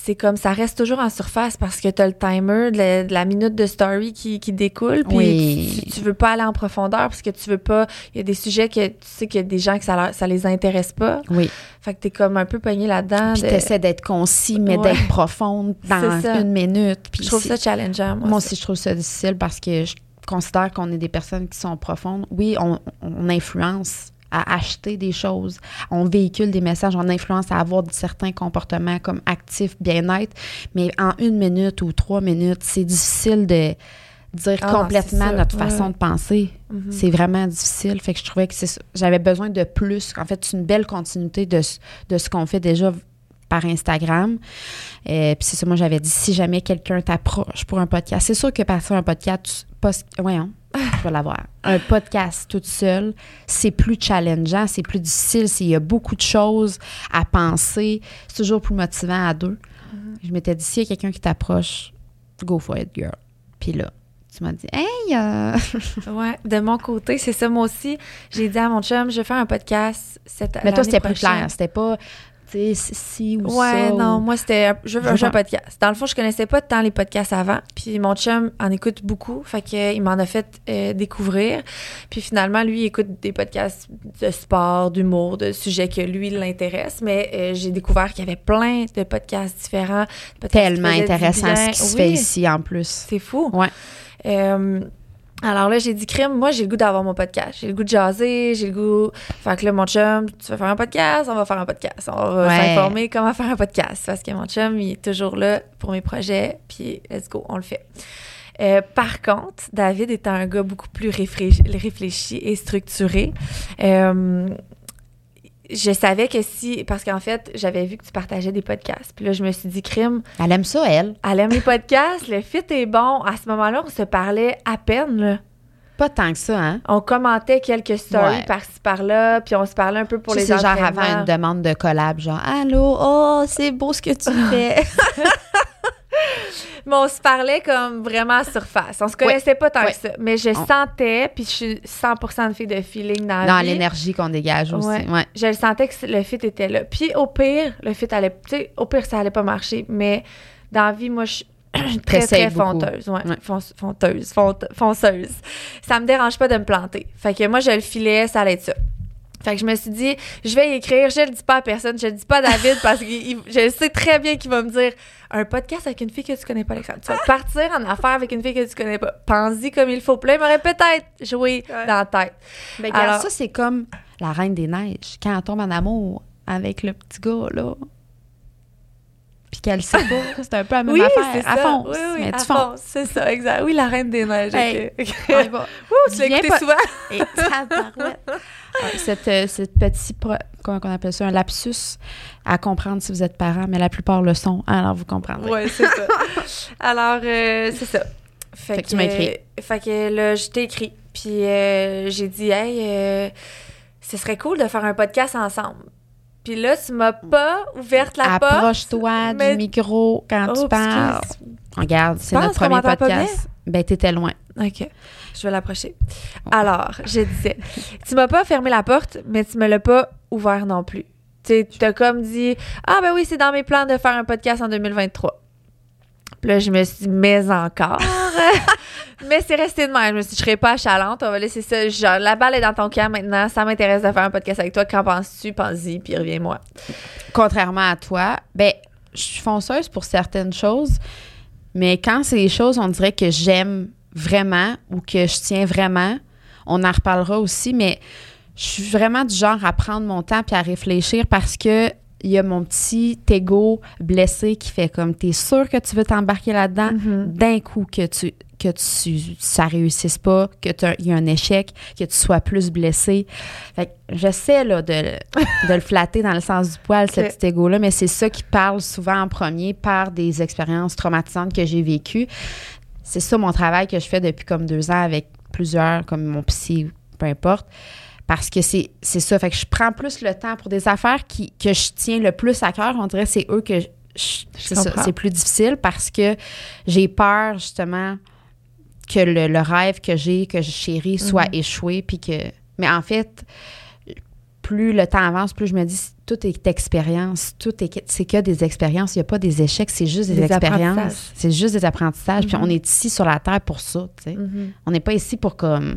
c'est comme ça reste toujours en surface parce que tu as le timer de la, de la minute de story qui, qui découle, puis Oui. tu, tu veux pas aller en profondeur parce que tu veux pas. Il y a des sujets que tu sais qu'il y a des gens que ça, leur- ça les intéresse pas. Oui. Fait que t'es comme un peu pogné là-dedans. Puis de- t'essaies d'être concis, mais Ouais. d'être profonde dans une minute. Puis Je trouve ça challengeant. Moi, Moi aussi, je trouve ça difficile parce que je considère qu'on est des personnes qui sont profondes. Oui, on, on influence à acheter des choses. On véhicule des messages, on influence à avoir certains comportements comme actifs, bien-être. Mais en une minute ou trois minutes, c'est difficile de dire Ah complètement notre Ouais. façon de penser. Mhm. C'est vraiment difficile. Fait que je trouvais que j'avais besoin de plus. En fait, c'est une belle continuité de, ce- de ce qu'on fait déjà par Instagram. Euh, Puis c'est ça, moi, j'avais dit, si jamais quelqu'un t'approche pour un podcast, c'est sûr que partir un podcast, post, voyons, je vais l'avoir. Un podcast toute seule, c'est plus challengeant, c'est plus difficile, c'est- il y a beaucoup de choses à penser. C'est toujours plus motivant à deux. Je m'étais dit, s'il y a quelqu'un qui t'approche, go for it, girl. Puis là, tu m'as dit, hey, euh, Ouais, de mon côté, c'est ça. Moi aussi, j'ai dit à mon chum, je vais faire un podcast cette Mais toi, c'était plus clair. C'était pas, si- si ou Ouais, ça. non, ou- moi, c'était. Je veux un podcast. Dans le fond, je connaissais pas tant les podcasts avant. Puis mon chum en écoute beaucoup. Fait qu'il m'en a fait euh, découvrir. Puis finalement, lui, il écoute des podcasts de sport, d'humour, de sujets que lui l'intéresse. Mais euh, j'ai découvert qu'il y avait plein de podcasts différents. podcasts Tellement intéressant ce qui se Oui, fait ici en plus. C'est fou. Ouais. Euh, alors là, j'ai dit, crime, moi, j'ai le goût d'avoir mon podcast. J'ai le goût de jaser, j'ai le goût. Fait que là, mon chum, tu vas faire un podcast, on va faire un podcast. On va Ouais. s'informer comment faire un podcast. Parce que mon chum, il est toujours là pour mes projets, puis let's go, on le fait. Euh, par contre, David étant un gars beaucoup plus réfléchi, réfléchi et structuré, euh, je savais que si, parce qu'en fait, j'avais vu que tu partageais des podcasts. Puis là, je me suis dit, crime, Elle aime ça, elle. elle aime les podcasts, le fit est bon. À ce moment-là, on se parlait à peine. là. Pas tant que ça, hein? On commentait quelques stories Ouais. par-ci par-là, puis on se parlait un peu pour Tu les sais, c'est genre avant une demande de collab, genre Allô, oh, c'est beau ce que tu fais. Mais on se parlait comme vraiment à surface. On se connaissait pas tant Ouais. que ça. Mais je On- sentais, puis je suis 100% de fille de feeling dans Dans l'énergie qu'on dégage aussi. Ouais. Je le sentais que le fit était là. Puis au pire, le fit allait. Tu sais, au pire, ça allait pas marcher. Mais dans la vie, moi, je suis très, très fonteuse. Ouais. Ouais. Fonteuse. fonte- fonceuse. Ça me dérange pas de me planter. Fait que moi, je le filais, ça allait être ça. Fait que je me suis dit, je vais y écrire, je le dis pas à personne, je le dis pas à David parce que je sais très bien qu'il va me dire un podcast avec une fille que tu connais pas, Alexandre. Tu vas partir en affaire avec une fille que tu connais pas. Pense-y comme il faut. Puis là, il m'aurait peut-être joué Ouais. dans la tête. Ben, Alors- regarde, ça, c'est comme la Reine des Neiges, quand elle tombe en amour avec le petit gars, là. Puis qu'elle sait pas. C'est un peu la même Oui, affaire. ça. fonce. Oui, oui, mais tu fonce, C'est ça, exact. Oui, la Reine des Neiges. Hey. ok. On y va. Ouh, tu l'as pas- souvent. Et. Ouais, cette, euh, cette petit, pro- comment on appelle ça, un lapsus à comprendre si vous êtes parent, mais la plupart le sont, alors vous comprendrez. Oui, c'est ça. Alors, euh, c'est ça. Fait que tu m'as écrit. Fait que là, je t'ai écrit. Puis euh, j'ai dit, hey, euh, ce serait cool de faire un podcast ensemble. Puis là, tu m'as pas ouverte la porte. Approche-toi mais- du micro quand Oh, tu parles. excuse. Regarde, c'est notre premier podcast. Ben, t'étais loin. OK. Je vais l'approcher. Alors, je disais, tu m'as pas fermé la porte, mais tu me l'as pas ouvert non plus. Tu t'as comme dit, ah ben oui, c'est dans mes plans de faire un podcast en 2023. Puis là, je me suis dit, mais encore. mais c'est resté de même. Je me suis dit, je serai pas achalante. On va laisser ça. Genre, la balle est dans ton camp maintenant. Ça m'intéresse de faire un podcast avec toi. Qu'en penses-tu? Pense-y, puis reviens-moi. Contrairement à toi, ben, je suis fonceuse pour certaines choses, mais quand c'est des choses, on dirait que j'aime vraiment ou que je tiens vraiment, on en reparlera aussi, mais je suis vraiment du genre à prendre mon temps puis à réfléchir parce que il y a mon petit ego blessé qui fait comme t'es sûr que tu veux t'embarquer là-dedans? D'un coup que tu que tu ça réussisse pas que tu il y a un échec que tu sois plus blessé. Fait que j'essaie là de, de le flatter dans le sens du poil ce Ok. petit ego là mais c'est ça qui parle souvent en premier par des expériences traumatisantes que j'ai vécues. C'est ça mon travail que je fais depuis comme deux ans avec plusieurs comme mon psy peu importe parce que c'est ça. Fait que je prends plus le temps pour des affaires qui, que je tiens le plus à cœur. On dirait que c'est eux que c'est plus difficile parce que j'ai peur justement que le, le rêve que j'ai, que je chéris, soit Mhm. échoué. Puis que. Mais en fait, plus le temps avance, plus je me dis tout est expérience, tout est c'est que des expériences, il n'y a pas des échecs, c'est juste des, Des expériences, c'est juste des apprentissages. Puis Mhm. on est ici sur la terre pour ça, tu sais. Mhm. On n'est pas ici pour comme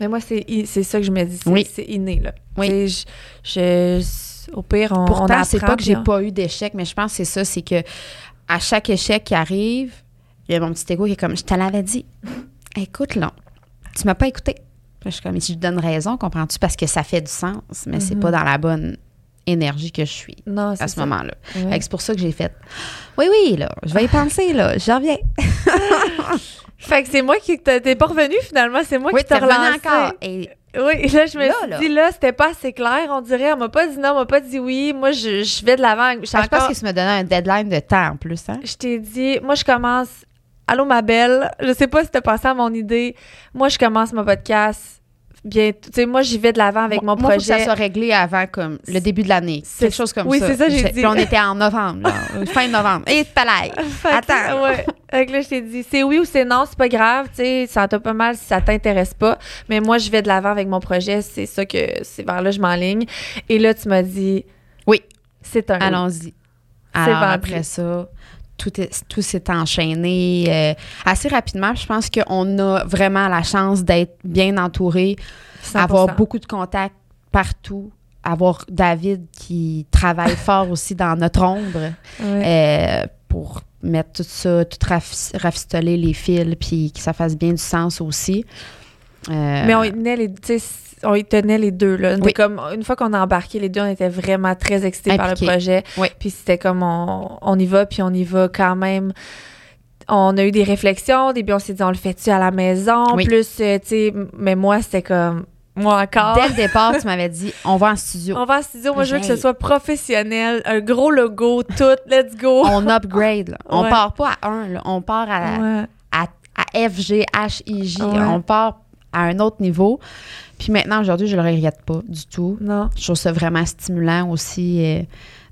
Mais moi, c'est c'est ça que je me dis. C'est Oui. c'est inné, là. Oui. Je, je- au pire, on, Pourtant, c'est pas que j'ai pas eu d'échec, mais je pense que c'est ça, c'est que à chaque échec qui arrive, il y a mon petit ego qui est comme, je te l'avais dit, écoute là, tu m'as pas écouté. je suis comme, je lui donne raison, comprends-tu? Parce que ça fait du sens, mais c'est Mhm. pas dans la bonne énergie que je suis Non, à c'est ce moment-là. C'est pour ça que j'ai fait, oui, oui, là, je vais y penser, là, je reviens. Fait que c'est moi qui t'es pas revenu finalement, c'est moi Oui, qui t'ai relancé. encore. Et Oui, là je me Là, suis là. dit là, c'était pas assez clair, on dirait, elle m'a pas dit non, elle m'a pas dit oui. Moi je, je vais de l'avant, je Ah, je pense que tu me donnais un deadline de temps en plus, hein? je t'ai dit, moi, je commence. Allô, ma belle. Je sais pas si t'as pensé à mon idée. Moi, je commence mon podcast. Bien, tu sais, moi, j'y vais de l'avant avec mon Moi, faut que projet. ça soit réglé avant comme le début de l'année. Quelque chose comme oui, ça. c'est ça, j'ai dit. Puis on était en novembre, là, euh, fin novembre. Et palais. Attends. Ouais. Que là, je t'ai dit, c'est oui ou c'est non, c'est pas grave, tu sais, ça t'a pas mal si ça t'intéresse pas. Mais moi, je vais de l'avant avec mon projet, c'est ça que, c'est vers là, je m'enligne. Et là, tu m'as dit, Oui. c'est un. oui. Allons-y. Alors, après ça, tout, est- tout s'est enchaîné euh, assez rapidement. Je pense qu'on a vraiment la chance d'être bien entouré, 100%. avoir beaucoup de contacts partout, avoir David qui travaille fort aussi dans notre ombre euh, pour mettre tout ça, tout raf- rafistoler les fils, puis que ça fasse bien du sens aussi. Euh, Mais on y tenait les, on y tenait les deux là. Oui. comme une fois qu'on a embarqué les deux, on était vraiment très excités par le projet. Oui. Puis c'était comme on, on y va, puis on y va quand même. On a eu des réflexions. Au début, on s'est dit on le fait-tu à la maison? Oui. Plus, euh, tu sais, mais moi c'était comme moi encore. Dès le départ, tu m'avais dit, on va en studio. On va en studio. Moi, je veux que ce soit professionnel, un gros logo, tout. Let's go. On upgrade. là. On Ouais. part pas à 1, on part à, Ouais. à, à F, G, H, I, J. Ouais. On part à un autre niveau. Puis maintenant, aujourd'hui, je le regrette pas du tout. Non. Je trouve ça vraiment stimulant aussi euh,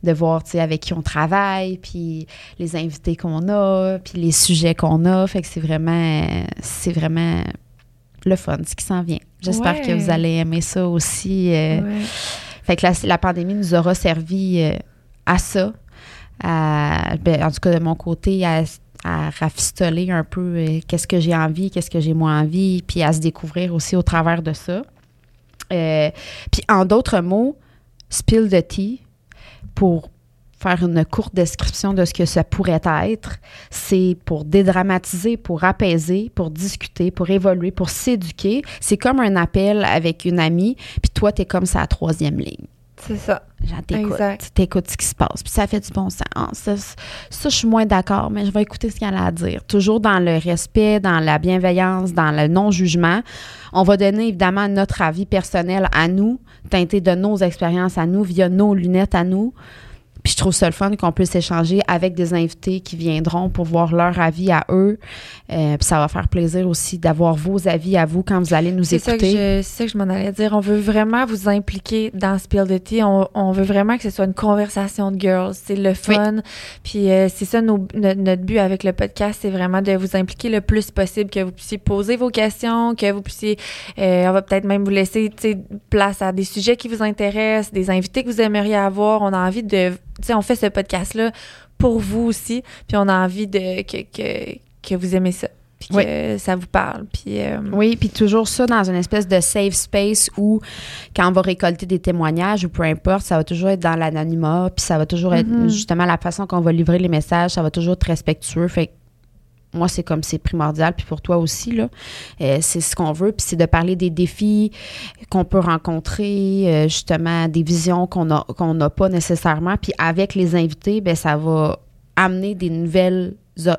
de voir, avec qui on travaille, puis les invités qu'on a, puis les sujets qu'on a. Fait que c'est vraiment, c'est vraiment le fun, ce qui s'en vient. J'espère Ouais. que vous allez aimer ça aussi. euh, Ouais. fait que la, la pandémie nous aura servi euh, à ça. À- ben, en tout cas, de mon côté, à, à rafistoler un peu euh, qu'est-ce que j'ai envie, qu'est-ce que j'ai moins envie, puis à se découvrir aussi au travers de ça. Euh, puis en d'autres mots, spill the tea, pour faire une courte description de ce que ça pourrait être, c'est pour dédramatiser, pour apaiser, pour discuter, pour évoluer, pour s'éduquer. C'est comme un appel avec une amie, puis toi, tu es comme à troisième ligne. C'est ça. Genre, t'écoutes, t'écoutes ce qui se passe. Puis ça fait du bon sens. Ça, ça, je suis moins d'accord, mais je vais écouter ce qu'elle a à dire. Toujours dans le respect, dans la bienveillance, dans le non-jugement. On va donner évidemment notre avis personnel à nous, teinté de nos expériences à nous, via nos lunettes à nous. Puis je trouve ça le fun qu'on puisse échanger avec des invités qui viendront pour voir leur avis à eux. Euh, puis ça va faire plaisir aussi d'avoir vos avis à vous quand vous allez nous écouter. c'est ça que je m'en allais dire. On veut vraiment vous impliquer dans Spill the Tea. On, on veut vraiment que ce soit une conversation de girls. C'est le fun. Puis euh, c'est ça nos- notre but avec le podcast, c'est vraiment de vous impliquer le plus possible, que vous puissiez poser vos questions, que vous puissiez... euh, on va peut-être même vous laisser place à des sujets qui vous intéressent, des invités que vous aimeriez avoir. On a envie de... Sais, on fait ce podcast-là pour vous aussi. Puis on a envie de que, que, que vous aimez ça. Puis que ça vous parle. Puis... euh, Oui, puis toujours ça dans une espèce de safe space où, quand on va récolter des témoignages ou peu importe, ça va toujours être dans l'anonymat, puis ça va toujours être Mhm. justement la façon qu'on va livrer les messages, ça va toujours être respectueux. Fait moi, c'est comme c'est primordial, puis pour toi aussi, là, euh, c'est ce qu'on veut, puis c'est de parler des défis qu'on peut rencontrer, euh, justement, des visions qu'on n'a pas nécessairement, puis avec les invités, ben ça va amener des nouvelles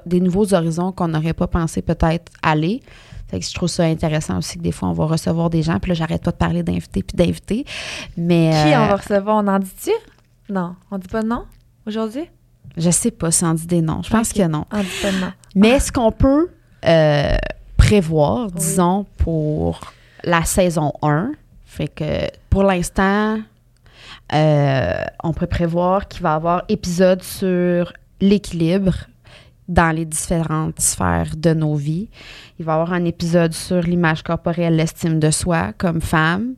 des nouveaux horizons qu'on n'aurait pas pensé peut-être aller. Fait que je trouve ça intéressant aussi que des fois, on va recevoir des gens. Puis là, j'arrête pas de parler d'invités puis d'invités. Mais Qui euh, on va recevoir? On en dit-tu? Non. On dit pas non? Aujourd'hui? Je sais pas si on dit des noms. Je pense que non. On dit pas de non. Mais ce qu'on peut euh, prévoir, Oui. disons, pour la saison 1, fait que pour l'instant, euh, on peut prévoir qu'il va y avoir épisode sur l'équilibre dans les différentes sphères de nos vies. Il va y avoir un épisode sur l'image corporelle, l'estime de soi comme femme,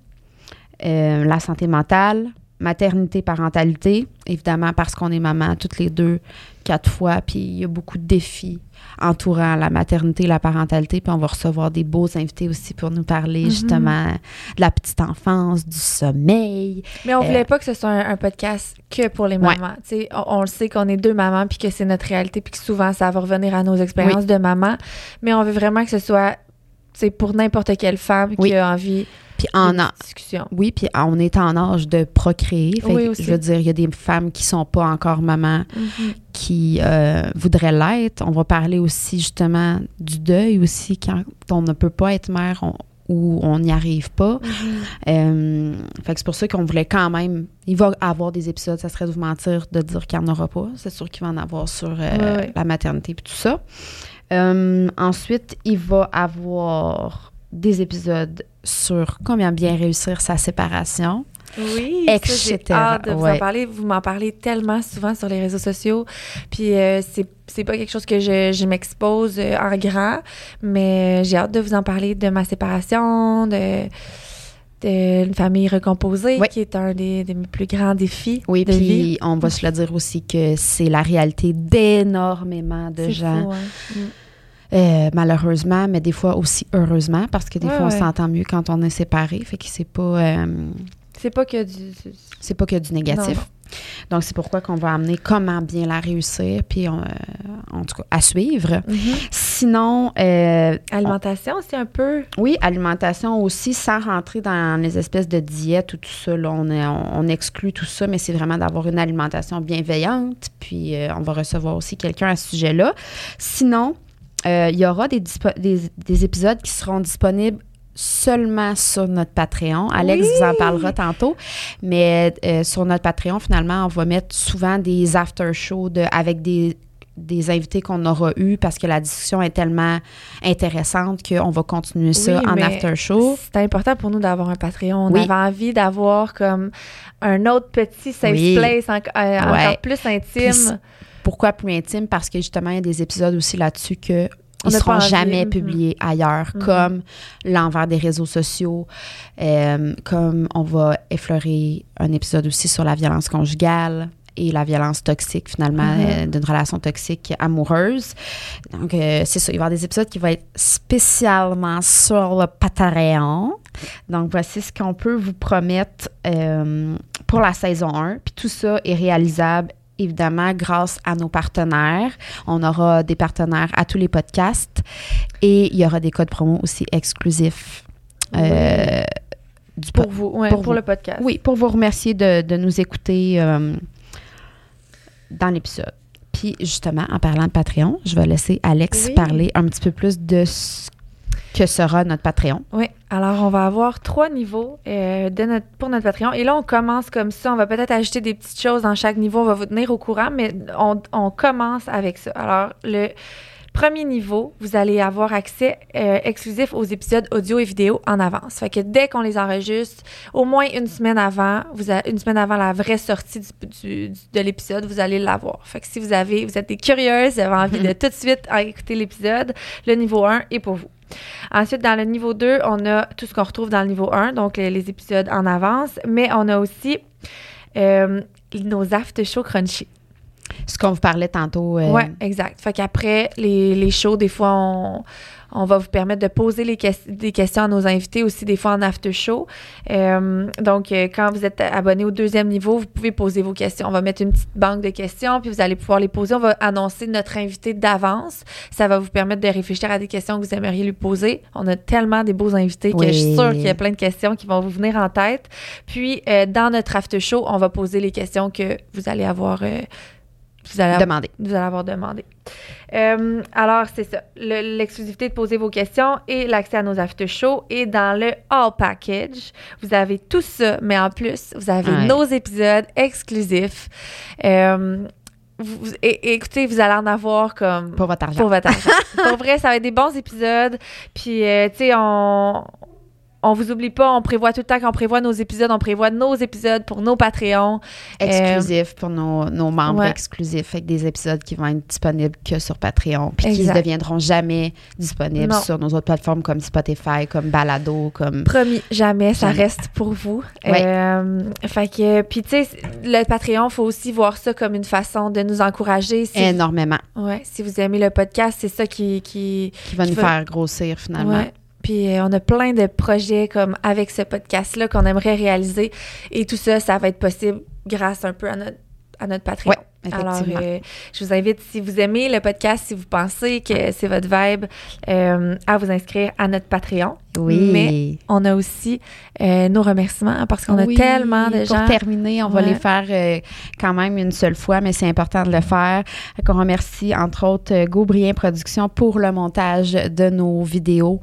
euh, la santé mentale, maternité, parentalité, évidemment parce qu'on est maman toutes les deux, quatre fois, puis il y a beaucoup de défis entourant la maternité, la parentalité, puis on va recevoir des beaux invités aussi pour nous parler Mhm. justement de la petite enfance, du sommeil. Mais on Euh, voulait pas que ce soit un, un podcast que pour les mamans. On le sait qu'on est deux mamans puis que c'est notre réalité puis que souvent ça va revenir à nos expériences de maman. Mais on veut vraiment que ce soit c'est pour n'importe quelle femme Oui. qui a envie Puis en a- discussion. Oui, puis on est en âge de procréer. Fait Oui, je veux dire, il y a des femmes qui sont pas encore maman qui euh, voudraient l'être. On va parler aussi justement du deuil aussi quand on ne peut pas être mère on- ou on n'y arrive pas. Euh, fait que c'est pour ça qu'on voulait quand même. Il va avoir des épisodes, ça serait de vous mentir de dire qu'il n'y en aura pas. C'est sûr qu'il va en avoir sur euh, la maternité et tout ça. Euh, ensuite, il va avoir des épisodes sur comment bien réussir sa séparation. Oui, j'ai hâte de vous en parler. Vous m'en parlez tellement souvent sur les réseaux sociaux. Puis euh, c'est, c'est pas quelque chose que je, je m'expose euh, en grand, mais j'ai hâte de vous en parler de ma séparation, de d'une famille recomposée, Oui. qui est un des, plus grands défis Oui, de vie. puis on va se le dire aussi que c'est la réalité d'énormément de gens. fou. Mm. Euh, malheureusement, mais des fois aussi heureusement, parce que des Ouais, fois, on ouais. s'entend mieux quand on est séparé. Fait que c'est pas, euh, C'est pas que du- c'est pas que du négatif. Donc, c'est pourquoi qu'on va amener comment bien la réussir, puis on, euh, en tout cas, à suivre. Mhm. Sinon, euh, Alimentation, c'est un peu. oui, alimentation aussi, sans rentrer dans les espèces de diètes ou tout ça. là, on, est- on- on exclut tout ça, mais c'est vraiment d'avoir une alimentation bienveillante. Puis, euh, on va recevoir aussi quelqu'un à ce sujet-là. Sinon, euh, il y aura des, des, des épisodes qui seront disponibles seulement sur notre Patreon. Alex Oui! vous en parlera tantôt. Mais euh, sur notre Patreon, finalement, on va mettre souvent des after-shows de- avec des des invités qu'on aura eus parce que la discussion est tellement intéressante qu'on va continuer ça Oui, en after show. C'est important pour nous d'avoir un Patreon. On Oui. avait envie d'avoir comme un autre petit safe Oui. place en- euh, encore plus Puis intime. Pourquoi plus intime? Parce que justement, il y a des épisodes aussi là-dessus que ils n'a seront jamais publiés ailleurs, Mhm. comme l'envers des réseaux sociaux, euh, comme on va effleurer un épisode aussi sur la violence conjugale et la violence toxique, finalement, Mhm. euh, d'une relation toxique amoureuse. Donc, euh, c'est ça. Il va y avoir des épisodes qui vont être spécialement sur le Patreon. Donc, voici ce qu'on peut vous promettre pour la saison 1. Puis tout ça est réalisable évidemment grâce à nos partenaires. On aura des partenaires à tous les podcasts et il y aura des codes promo aussi exclusifs. euh, du Pour vous, ouais, pour pour, vous. le podcast. oui, pour vous remercier de, de nous écouter euh, dans l'épisode. Puis justement, en parlant de Patreon, je vais laisser Alex Oui. parler un petit peu plus de ce que sera notre Patreon. Oui, alors on va avoir trois niveaux euh, pour notre Patreon. Et là, on commence comme ça. On va peut-être ajouter des petites choses dans chaque niveau. On va vous tenir au courant, mais on commence avec ça. Alors, le premier niveau, vous allez avoir accès euh, exclusif aux épisodes audio et vidéo en avance. Fait que dès qu'on les enregistre, au moins une semaine avant, vous a- une semaine avant la vraie sortie du, du- du- de l'épisode, vous allez l'avoir. Fait que si vous avez, vous êtes des curieuses, vous avez envie de tout de suite écouter l'épisode, le niveau 1 est pour vous. Ensuite, dans le niveau 2, on a tout ce qu'on retrouve dans le niveau 1, donc les, les épisodes en avance, mais on a aussi euh, nos after show crunchy. Ce qu'on vous parlait tantôt. euh, Ouais, exact. Fait qu'après les, les shows, des fois, on, on va vous permettre de poser les des questions à nos invités aussi, des fois en after show. Euh, donc, euh, quand vous êtes abonné au deuxième niveau, vous pouvez poser vos questions. On va mettre une petite banque de questions, puis vous allez pouvoir les poser. On va annoncer notre invité d'avance. Ça va vous permettre de réfléchir à des questions que vous aimeriez lui poser. On a tellement des beaux invités que Oui. je suis sûre qu'il y a plein de questions qui vont vous venir en tête. Puis, euh, dans notre after show, on va poser les questions que vous allez avoir. euh, vous allez avoir Demandez. vous allez avoir demandé. Euh, alors, c'est ça. Le- L'exclusivité de poser vos questions et l'accès à nos after shows. Et dans le All Package, vous avez tout ça, mais en plus, vous avez Ouais. nos épisodes exclusifs. Euh, vous- et écoutez, vous allez en avoir comme Pour votre argent. pour votre argent. pour vrai, ça va être des bons épisodes. Puis, euh, tu sais, on, on vous oublie pas, on prévoit tout le temps qu'on prévoit nos épisodes, on prévoit nos épisodes pour nos Patreons. exclusif pour nos, nos membres ouais. exclusifs, avec des épisodes qui vont être disponibles que sur Patreon, puis qui ne deviendront jamais disponibles Non. sur nos autres plateformes comme Spotify, comme Balado, comme... Promis, jamais, ça Jamais. reste pour vous. Ouais. Euh, fait que, puis tu sais, le Patreon, faut aussi voir ça comme une façon de nous encourager. Si, énormément, ouais, si vous aimez le podcast, c'est ça qui, qui, qui va Qui nous va- faire grossir finalement. ouais. Puis euh, on a plein de projets comme avec ce podcast-là qu'on aimerait réaliser. Et tout ça, ça va être possible grâce un peu à notre, à notre Patreon. Ouais. Alors, euh, je vous invite, si vous aimez le podcast, si vous pensez que c'est votre vibe, euh, à vous inscrire à notre Patreon. oui. mais On a aussi euh, nos remerciements parce qu'on Oui, a tellement de Pour gens. terminer, on va les faire quand même une seule fois, mais c'est important de le faire. Qu'on remercie entre autres Gaubrien Productions pour le montage de nos vidéos.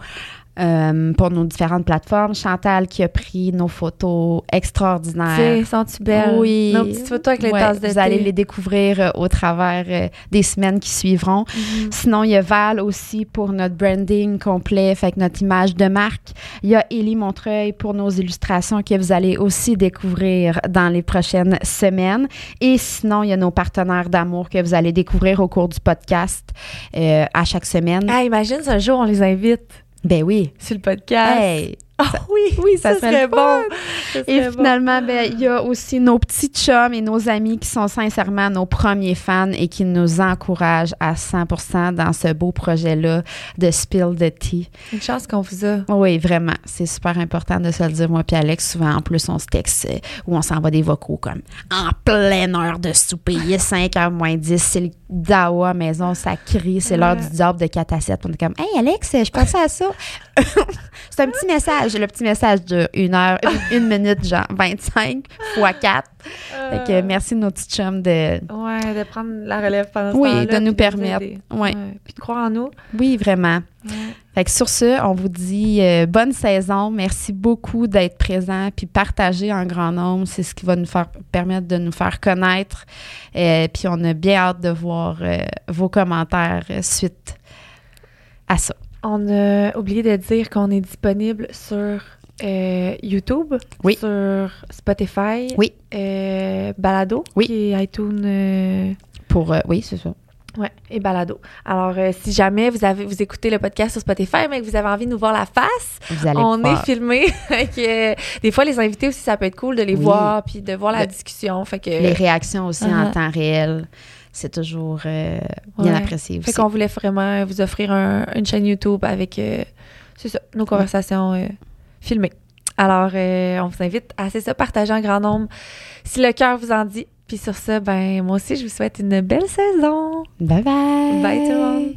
Euh, pour nos différentes plateformes. Chantal qui a pris nos photos extraordinaires. sont-tu belles? Oui. Nos petites photos avec les Ouais, tasses de Vous allez les découvrir euh, au travers euh, des semaines qui suivront. Mhm. Sinon, il y a Val aussi pour notre branding complet, fait que notre image de marque. Il y a Élie Montreuil pour nos illustrations que vous allez aussi découvrir dans les prochaines semaines. Et sinon, il y a nos partenaires d'amour que vous allez découvrir au cours du podcast à chaque semaine. Ah, imagine, un jour, on les invite Ben oui. sur le podcast. Hey. Ah oui, oui, ça ça, serait bon. Ça Et bon. finalement, ben, il y a aussi nos petits chums et nos amis qui sont sincèrement nos premiers fans et qui nous encouragent à 100% dans ce beau projet-là de Spill the Tea. Une chance qu'on vous a. Oui, vraiment. C'est super important de se le dire, moi puis Alex. Souvent, en plus, on se texte euh, ou on s'envoie des vocaux comme en pleine heure de souper. Il est 5 h moins 10. C'est le dawa maison, ça crie. C'est l'heure Ouais. du diable de 4 à 7. On est comme, hey Alex, je pensais à ça. c'est un petit message. Le petit message dure une heure, une, minute, genre 25 fois 4. Fait que merci nos petits chums de. Ouais, de prendre la relève pendant ce Oui, temps-là, de nous permettre. Ouais. Puis de croire en nous. Oui, vraiment. Ouais. Fait que sur ce, on vous dit euh, bonne saison. Merci beaucoup d'être présent puis partager en grand nombre. C'est ce qui va nous faire permettre de nous faire connaître. Euh, puis on a bien hâte de voir euh, vos commentaires euh, suite à ça. On a oublié de dire qu'on est disponible sur euh, YouTube, Oui. sur Spotify, Oui. euh, Balado, Oui. qui est iTunes, euh, Pour oui, c'est ça. ouais, et Balado. Alors, euh, si jamais vous avez vous écoutez le podcast sur Spotify, mais que vous avez envie de nous voir la face, Vous allez on est filmé. Que, des fois, les invités aussi, ça peut être cool de les Oui. voir puis de voir la Le- discussion. Fait que, les réactions aussi en Uh-huh. temps réel. C'est toujours euh, bien Ouais. apprécié aussi. Fait qu'on voulait vraiment vous offrir un- une chaîne YouTube avec, euh, ça, nos conversations euh, filmées. Alors, on vous invite à, c'est ça, partager en grand nombre si le cœur vous en dit. Puis sur ça, ben, moi aussi, je vous souhaite une belle saison. Bye bye. Bye tout le monde.